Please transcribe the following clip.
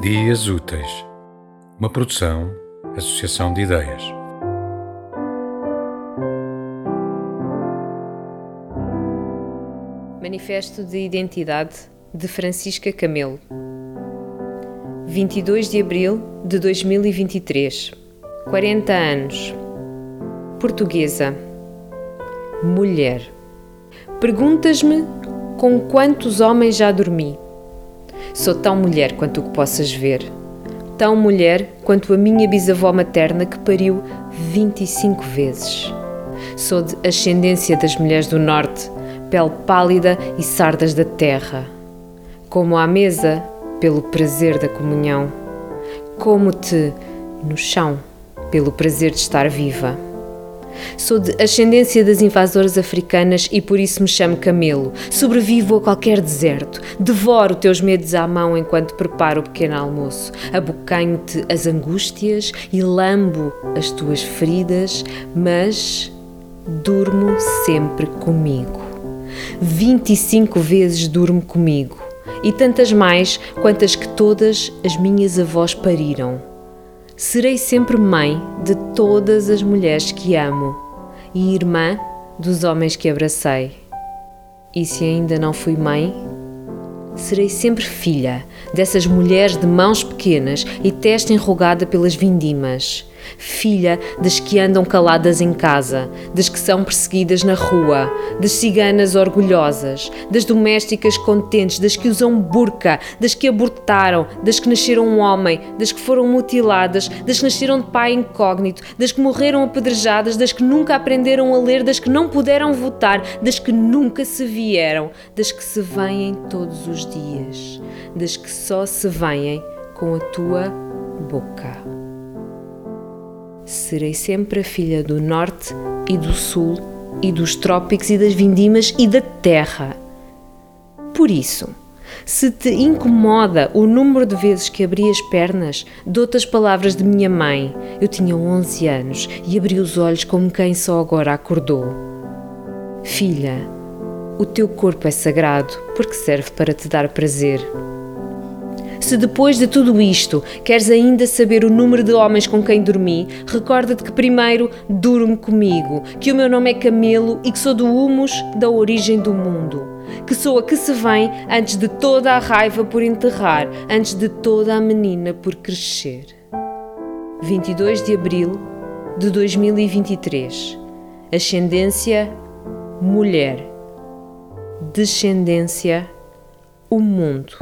Dias Úteis, uma produção, associação de ideias. Manifesto de Identidade de Francisca Camelo. 22 de abril de 2023 40 anos. Portuguesa. Mulher. Perguntas-me com quantos homens já dormi? Sou tão mulher quanto o que possas ver. Tão mulher quanto a minha bisavó materna que pariu 25 vezes. Sou de ascendência das mulheres do norte, pele pálida e sardas da terra. Como à mesa, pelo prazer da comunhão. Como-te no chão, pelo prazer de estar viva. Sou de ascendência das invasoras africanas e por isso me chamo Camelo. Sobrevivo a qualquer deserto. Devoro teus medos à mão enquanto preparo o pequeno almoço. Abocanho-te as angústias e lambo as tuas feridas, mas durmo sempre comigo. 25 vezes durmo comigo e tantas mais quantas que todas as minhas avós pariram Serei sempre mãe de todas as mulheres que amo e irmã dos homens que abracei. E se ainda não fui mãe, serei sempre filha dessas mulheres de mãos pequenas e testa enrugada pelas vindimas filha das que andam caladas em casa, das que são perseguidas na rua, das ciganas orgulhosas, das domésticas contentes, das que usam burca, das que abortaram, das que nasceram um homem, das que foram mutiladas, das que nasceram de pai incógnito, das que morreram apedrejadas, das que nunca aprenderam a ler, das que não puderam votar, das que nunca se vieram, das que se vêm todos os dias, das que só se vêm com a tua boca serei sempre a filha do norte e do sul e dos trópicos e das vindimas e da terra. Por isso, se te incomoda o número de vezes que abri as pernas, dou-te as palavras de minha mãe. Eu tinha 11 anos e abri os olhos como quem só agora acordou. Filha, o teu corpo é sagrado porque serve para te dar prazer. Se depois de tudo isto queres ainda saber o número de homens com quem dormi, recorda-te que primeiro durmo comigo, que o meu nome é Camelo e que sou do humus da origem do mundo. Que sou a que se vem antes de toda a raiva por enterrar, antes de toda a menina por crescer. 22 de abril de 2023. Ascendência mulher. Descendência o mundo.